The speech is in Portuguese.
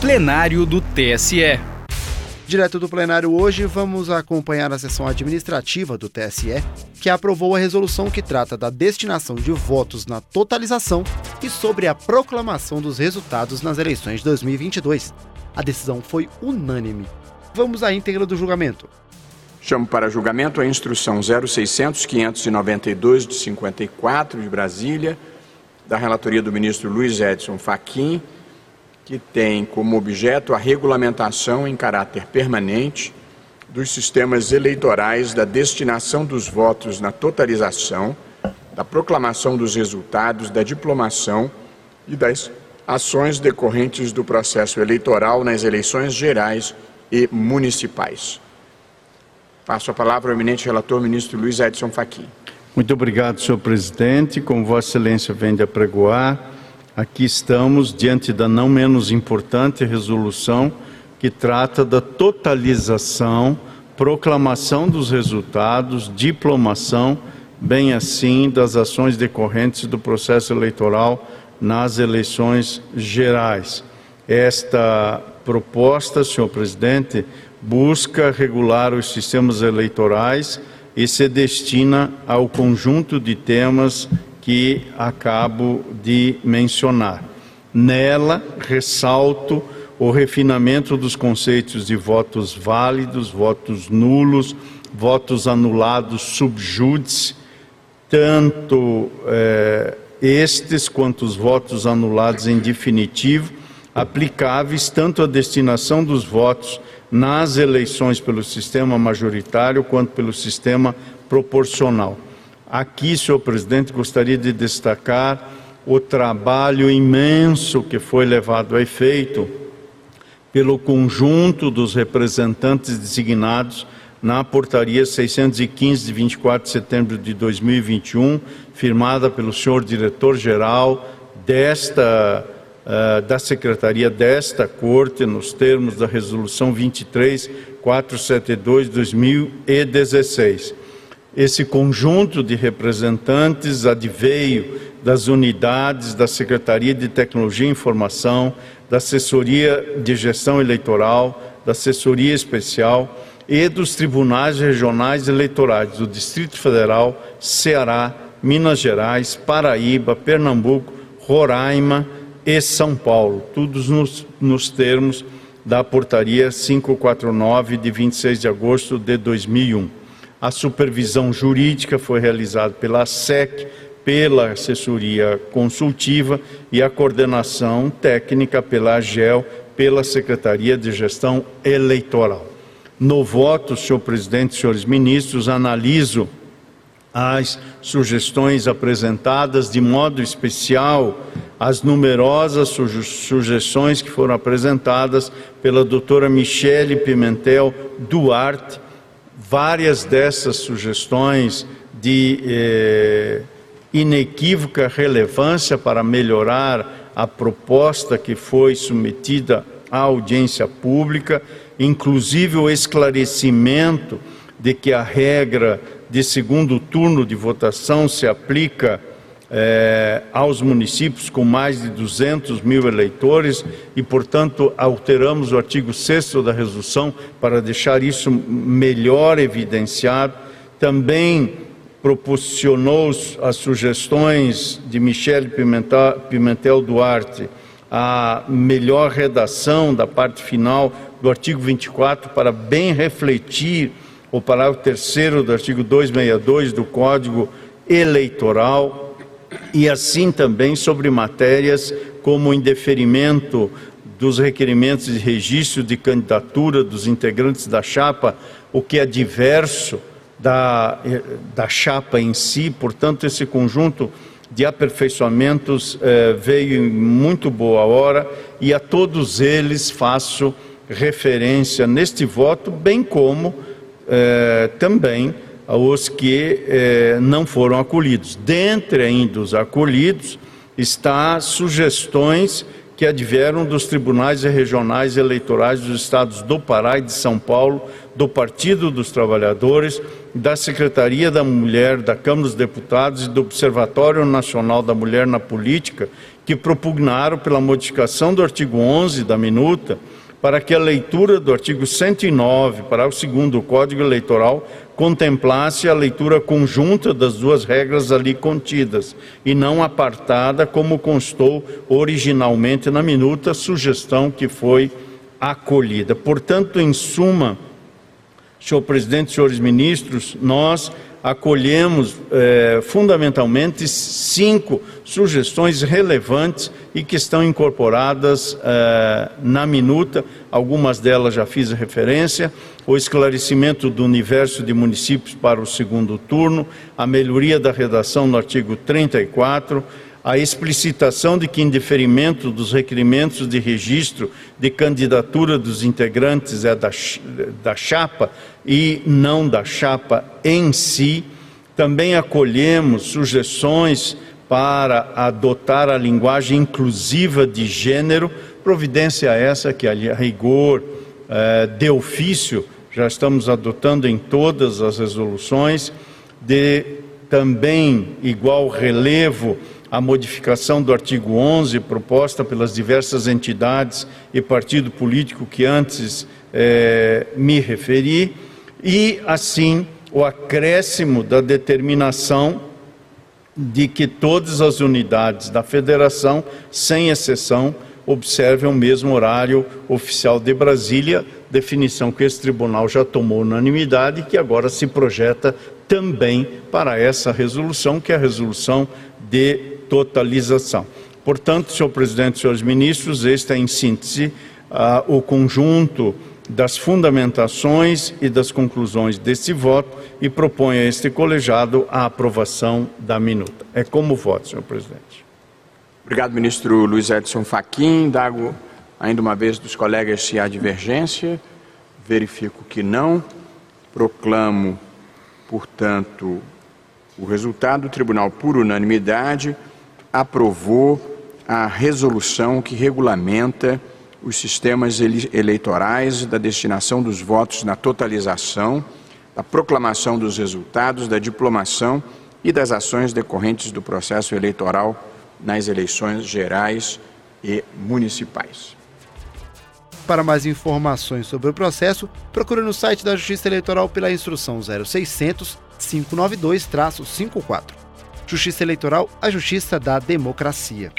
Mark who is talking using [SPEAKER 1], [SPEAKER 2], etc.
[SPEAKER 1] plenário do TSE.
[SPEAKER 2] Direto do plenário hoje, vamos acompanhar a sessão administrativa do TSE, que aprovou a resolução que trata da destinação de votos na totalização e sobre a proclamação dos resultados nas eleições de 2022. A decisão foi unânime. Vamos à íntegra do julgamento.
[SPEAKER 3] Chamo para julgamento a instrução 0600-592 de 54 de Brasília, da relatoria do ministro Luiz Edson Fachin, que tem como objeto a regulamentação em caráter permanente dos sistemas eleitorais da destinação dos votos na totalização, da proclamação dos resultados, da diplomação e das ações decorrentes do processo eleitoral nas eleições gerais e municipais. Passo a palavra ao eminente relator, ministro Luiz Edson Fachin.
[SPEAKER 4] Muito obrigado, senhor presidente. Como Vossa Excelência vem de apregoar, aqui estamos diante da não menos importante resolução que trata da totalização, proclamação dos resultados, diplomação, bem assim das ações decorrentes do processo eleitoral nas eleições gerais. Esta proposta, senhor presidente, busca regular os sistemas eleitorais e se destina ao conjunto de temas que acabo de mencionar. Nela, ressalto o refinamento dos conceitos de votos válidos, votos nulos, votos anulados subjúdice, tanto eh, estes quanto os votos anulados em definitivo, aplicáveis tanto à destinação dos votos nas eleições pelo sistema majoritário quanto pelo sistema proporcional. Aqui, senhor presidente, gostaria de destacar o trabalho imenso que foi levado a efeito pelo conjunto dos representantes designados na portaria 615 de 24 de setembro de 2021, firmada pelo senhor diretor-geral desta uh, da secretaria desta corte nos termos da resolução 23472 de 2016 esse conjunto de representantes adveio das unidades da Secretaria de Tecnologia e Informação, da Assessoria de Gestão Eleitoral, da Assessoria Especial e dos tribunais regionais eleitorais do Distrito Federal, Ceará, Minas Gerais, Paraíba, Pernambuco, Roraima e São Paulo, todos nos, nos termos da Portaria 549 de 26 de agosto de 2001. A supervisão jurídica foi realizada pela SEC, pela assessoria consultiva e a coordenação técnica pela AGEL, pela Secretaria de Gestão Eleitoral. No voto, senhor presidente, senhores ministros, analiso as sugestões apresentadas, de modo especial as numerosas sugestões que foram apresentadas pela doutora Michele Pimentel Duarte, várias dessas sugestões de eh, inequívoca relevância para melhorar a proposta que foi submetida à audiência pública, inclusive o esclarecimento de que a regra de segundo turno de votação se aplica eh, aos municípios com mais de 200 mil eleitores e, portanto, alteramos o artigo 6 da resolução para deixar isso melhor evidenciado. Também proporcionou as sugestões de Michele Pimentel, Pimentel Duarte a melhor redação da parte final do artigo 24 para bem refletir o parágrafo terceiro do artigo 262 do Código Eleitoral e assim também sobre matérias como o indeferimento dos requerimentos de registro de candidatura dos integrantes da chapa, o que é diverso da, da chapa em si, portanto, esse conjunto de aperfeiçoamentos eh, veio em muito boa hora e a todos eles faço referência neste voto, bem como eh, também aos que eh, não foram acolhidos. Dentre ainda os acolhidos, está sugestões que advieram dos tribunais regionais eleitorais dos estados do Pará e de São Paulo, do Partido dos Trabalhadores, da Secretaria da Mulher, da Câmara dos Deputados e do Observatório Nacional da Mulher na Política, que propugnaram pela modificação do artigo 11 da minuta para que a leitura do artigo 109, para o segundo Código Eleitoral, contemplasse a leitura conjunta das duas regras ali contidas e não apartada, como constou originalmente na minuta, sugestão que foi acolhida. Portanto, em suma, senhor presidente, senhores ministros, nós acolhemos eh, fundamentalmente cinco sugestões relevantes e que estão incorporadas eh, na minuta. Algumas delas já fiz referência: o esclarecimento do universo de municípios para o segundo turno, a melhoria da redação no artigo 34 a explicitação de que, em deferimento dos requerimentos de registro de candidatura dos integrantes é da, da chapa e não da chapa em si. Também acolhemos sugestões para adotar a linguagem inclusiva de gênero, providência essa que, a rigor, eh, de ofício, já estamos adotando em todas as resoluções, de também igual relevo a modificação do artigo 11 proposta pelas diversas entidades e partido político que antes eh, me referi, e assim o acréscimo da determinação de que todas as unidades da federação, sem exceção, observem o mesmo horário oficial de Brasília, definição que esse tribunal já tomou unanimidade e que agora se projeta também para essa resolução, que é a resolução de totalização. Portanto, senhor presidente, senhores ministros, este é, em síntese, uh, o conjunto das fundamentações e das conclusões deste voto e propõe a este colegiado a aprovação da minuta. É como voto, senhor presidente.
[SPEAKER 3] Obrigado, ministro Luiz Edson Fachin. Dago ainda uma vez dos colegas se há divergência. Verifico que não. Proclamo, portanto, o resultado. O tribunal, por unanimidade, aprovou a resolução que regulamenta os sistemas eleitorais da destinação dos votos na totalização, da proclamação dos resultados, da diplomação e das ações decorrentes do processo eleitoral nas eleições gerais e municipais.
[SPEAKER 2] Para mais informações sobre o processo, procure no site da Justiça Eleitoral pela instrução 0600 592-54. Justiça Eleitoral, a justiça da democracia.